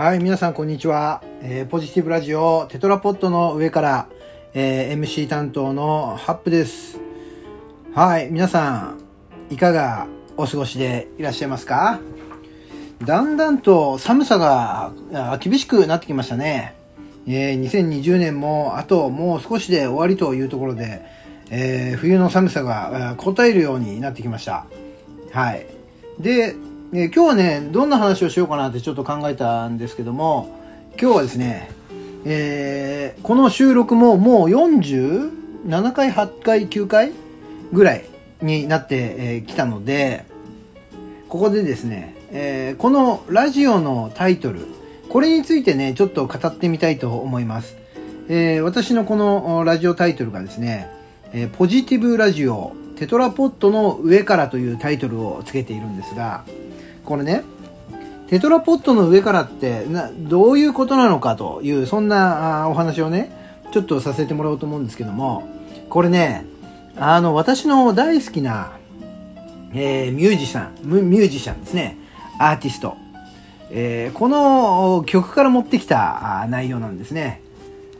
はい、皆さんこんにちは。えーポジティブラジオテトラポットの上から、えー MC 担当のハップです。はい、皆さん、いかがお過ごしでいらっしゃいますか？だんだんと寒さが厳しくなってきましたね。えー2020年もあともう少しで終わりというところで、えー冬の寒さがあ答えるようになってきました。はい。で、え今日はね、どんな話をしようかなってちょっと考えたんですけども、今日はですね、えーこの収録ももう47回、8回、9回ぐらいになってき、たので、ここでですね、えーこのラジオのタイトル、これについてね、ちょっと語ってみたいと思います。えー私のこのラジオタイトルがですね、えポジティブラジオテトラポットの上からというタイトルをつけているんですが、これね、テトラポットの上からってなどういうことなのかという、そんなあお話をね、ちょっとさせてもらおうと思うんですけども、これね、あの、私の大好きな、えーミュージシャン、ミミュージシャンですね、アーティスト、えーこの曲から持ってきたあ内容なんですね。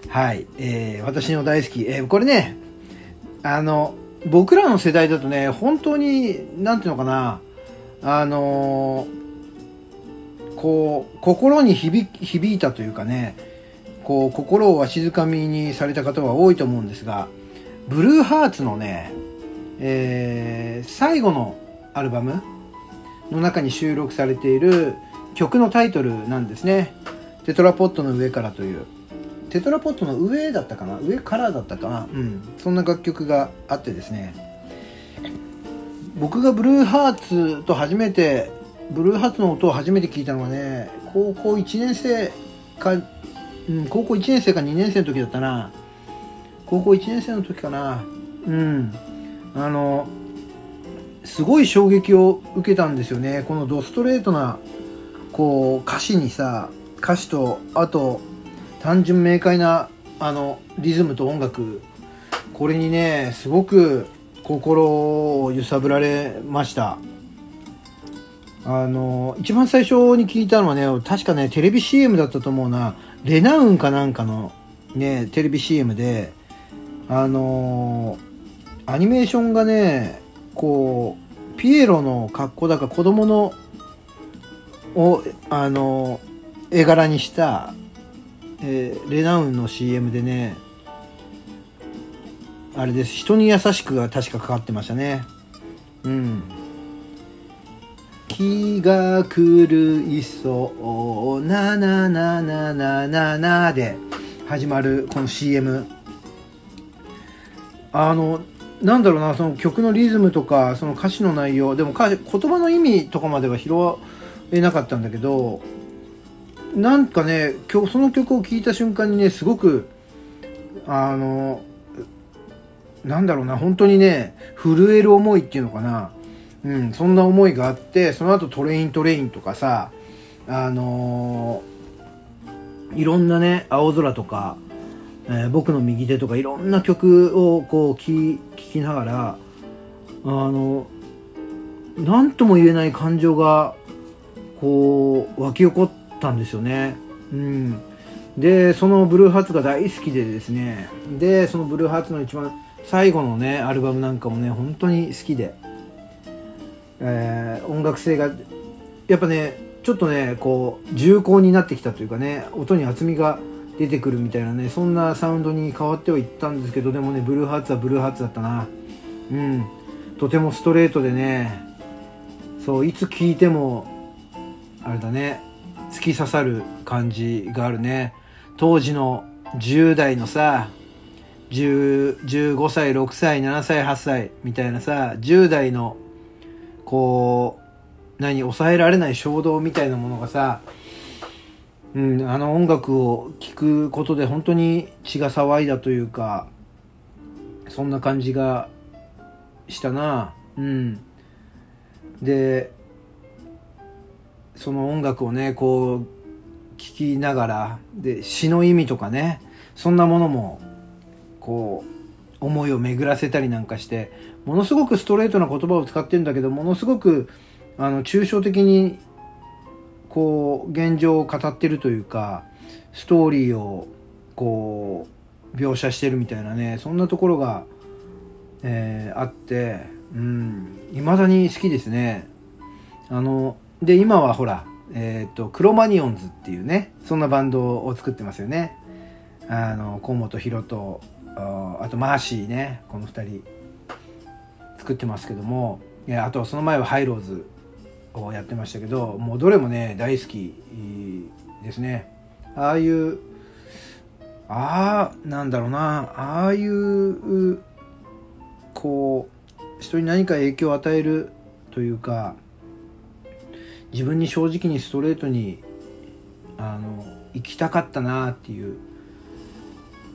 はい、えー私の大好き、えーこれね、あの、僕らの世代だとね、本当に、なんていうのかな、あのーこう、心に響響いたというかね、こう、心をわしづかみにされた方は多いと思うんですが、ブルーハーツのね、えー最後のアルバムの中に収録されている曲のタイトルなんですね。テトラポットの上からという。テトラポットの上だったかな？上からだったかな？うん。そんな楽曲があってですね。僕がブルーハーツと初めて、ブルーハーツの音を初めて聞いたのはね、高校1年生か、うん、高校1年生か2年生の時だったな。高校1年生の時かな。うん。あの、すごい衝撃を受けたんですよね。このドストレートな、こう、歌詞にさ、歌詞と、あと、単純明快な、あの、リズムと音楽、これにね、すごく心を揺さぶられました。あの、一番最初に聞いたのはね、確かね、テレビ CM だったと思うな。レナウンかなんかのね、テレビ CM で、あのアニメーションがね、こう、ピエロの格好だから子供の、を、あの絵柄にした、えーレナウンの CM でね、あれです。人に優しくが確かかかってましたね。うん。気が狂いそうなななななななで始まるこの CM。あの、なんだろうな、その曲のリズムとか、その歌詞の内容、でも歌言葉の意味とかまでは拾えなかったんだけど、なんかね、その曲を聴いた瞬間にね、すごく、あの、なんだろうな、本当にね、震える思いっていうのかな。うん、そんな思いがあって、その後トレイントレインとかさ、あのいろんなね、青空とか、えー僕の右手とかいろんな曲をこう聴きながら、あの、なんとも言えない感情が、こう、湧き起こったんですよね。うん。で、そのブルーハーツが大好きでですね、で、そのブルーハーツの一番最後のね、アルバムなんかもね、本当に好きで、えー音楽性が、やっぱね、ちょっとね、こう、重厚になってきたというかね、音に厚みが出てくるみたいなね、そんなサウンドに変わってはいったんですけど、でもね、ブルーハーツはブルーハーツだったな。うん。とてもストレートでね、そう、いつ聴いても、あれだね、突き刺さる感じがあるね。当時の10代のさ、15歳、6歳、7歳、8歳みたいなさ、10代の、こう、何、抑えられない衝動みたいなものがさ、うん、あの音楽を聴くことで本当に血が騒いだというか、そんな感じがしたな。うん。で、その音楽をね、こう、聴きながら、で、詩の意味とかね、そんなものも、こう、思いを巡らせたりなんかして、ものすごくストレートな言葉を使ってるんだけど、ものすごく、あの、抽象的にこう現状を語ってるというかストーリーをこう描写してるみたいなねそんなところが、えー、あってうん未だに好きですね。あので今はほらえっ、ー、とクロマニオンズっていうねそんなバンドを作ってますよね。あの河本大とあとマーシーね。この2人。作ってますけども。あとその前はハイローズをやってましたけどもうどれもね大好きですね。ああいうああなんだろうな。ああいうこう人に何か影響を与えるというか自分に正直にストレートにあの生きたかったなっていう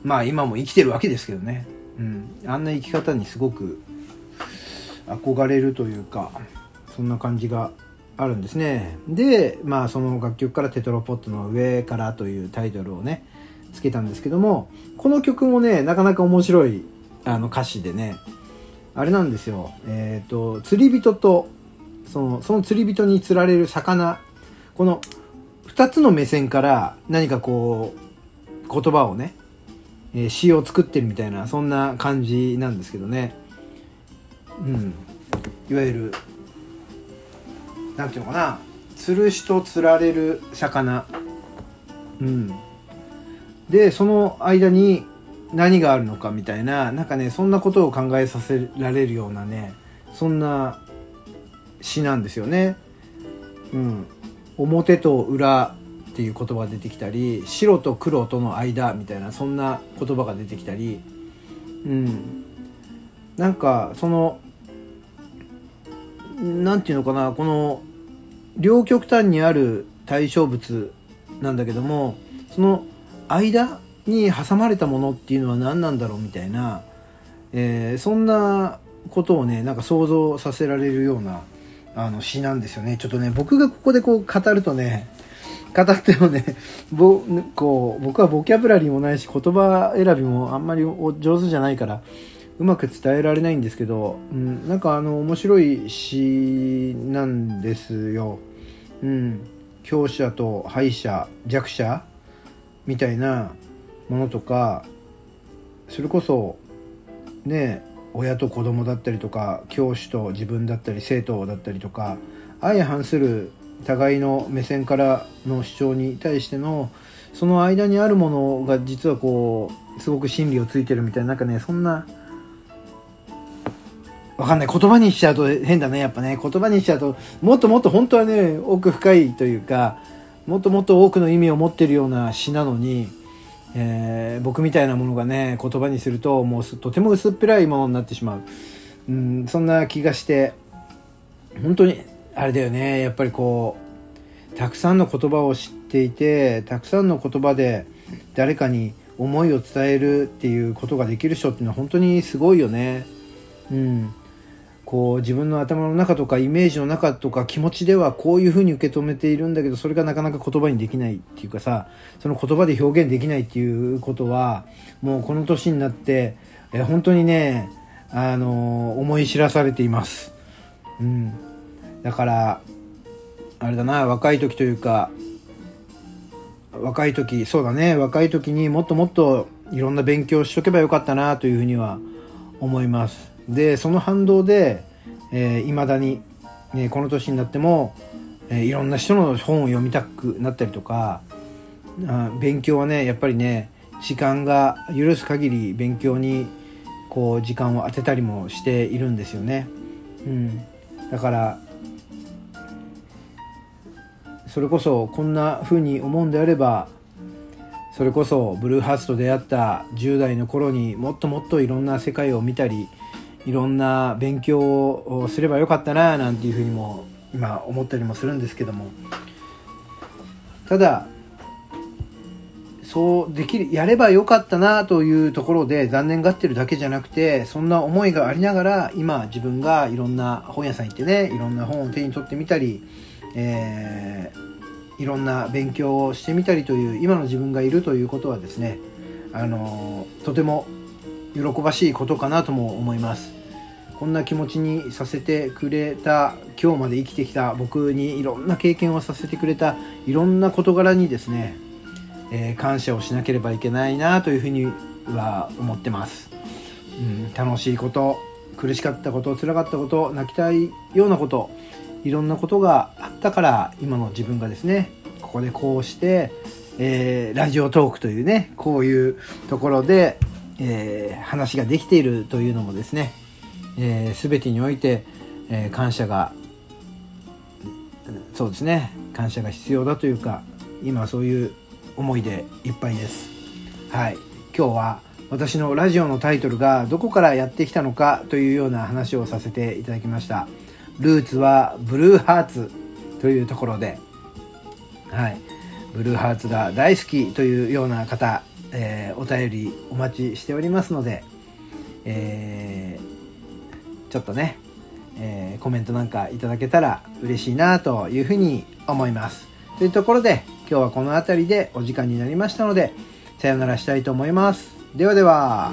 まあ今も生きてるわけですけどね、うん、あんな生き方にすごく憧れるというかそんな感じがあるんですね。でまあその楽曲から「テトロポットの上から」というタイトルをねつけたんですけどもこの曲もねなかなか面白いあの歌詞でねあれなんですよ。えっ、ー、と釣り人とそのその釣り人に釣られる魚この2つの目線から何かこう言葉をね、え、詩を作ってるみたいなそんな感じなんですけどね。うん。いわゆるなんていうのかな。釣る人釣られる魚。うん。でその間に何があるのかみたいななんかねそんなことを考えさせられるようなねそんな詩なんですよね。うん、表と裏っていう言葉が出てきたり白と黒との間みたいなそんな言葉が出てきたり、うん、なんかその何て言うのかなこの両極端にある対象物なんだけどもその間に挟まれたものっていうのは何なんだろうみたいな、えー、そんなことをねなんか想像させられるようなあの詩なんですよね。ちょっとね僕がここでこう語るとね語ってもねぼこう僕はボキャブラリーもないし言葉選びもあんまり上手じゃないからうまく伝えられないんですけど、うん、なんかあの面白い詩なんですよ。うん、強者と敗者弱者みたいなものとかそれこそね親と子供だったりとか教師と自分だったり生徒だったりとか相反する互いの目線からの主張に対してのその間にあるものが実はこうすごく真理をついてるみたいななんかねそんなわかんない。言葉にしちゃうと変だね。やっぱね。言葉にしちゃうと、もっともっと本当はね、奥深いというか、もっともっと多くの意味を持ってるような詩なのに、えー、僕みたいなものがね、言葉にすると、もうとても薄っぺらいものになってしまう。うん、そんな気がして、本当に、あれだよね。やっぱりこう、たくさんの言葉を知っていて、たくさんの言葉で誰かに思いを伝えるっていうことができる人っていうのは本当にすごいよね。うん。こう自分の頭の中とかイメージの中とか気持ちではこういうふうに受け止めているんだけどそれがなかなか言葉にできないっていうかさその言葉で表現できないっていうことはもうこの年になってえ本当にねあの思い知らされています。うん、だからあれだな若い時というか若い時そうだね若い時にもっともっといろんな勉強しとけばよかったなというふうには思います。でその反動でいま、えー、だに、ね、この年になっても、えー、いろんな人の本を読みたくなったりとかあ勉強はねやっぱりね時間が許す限り勉強にこう時間を当てたりもしているんですよね。うん、だからそれこそこんな風に思うんであればそれこそブルーハーツと出会った10代の頃にもっともっといろんな世界を見たりいろんな勉強をすればよかったななんていうふうにも今思ったりもするんですけども。ただそうできるやればよかったなというところで残念がってるだけじゃなくてそんな思いがありながら今自分がいろんな本屋さん行ってねいろんな本を手に取ってみたり、えー、いろんな勉強をしてみたりという今の自分がいるということはですねあのとても喜ばしいことかなとも思います。こんな気持ちにさせてくれた今日まで生きてきた僕にいろんな経験をさせてくれたいろんな事柄にですね、えー、感謝をしなければいけないなというふうには思ってます、うん、楽しいこと苦しかったこと辛かったこと泣きたいようなこといろんなことがあったから今の自分がですねここでこうして、えー、ラジオトークというねこういうところで、えー、話ができているというのもですね、えー、全てにおいて、え感謝がそうですね感謝が必要だというか今そういう思いでいっぱいです。はい。今日は私のラジオのタイトルがどこからやってきたのかというような話をさせていただきました。ルーツはブルーハーツというところで、はい、ブルーハーツが大好きというような方、えー、お便りお待ちしておりますので、えー、ちょっとね、えー、コメントなんかいただけたら嬉しいなというふうに思います。というところで今日はこの辺りでお時間になりましたのでさよならしたいと思います。ではでは。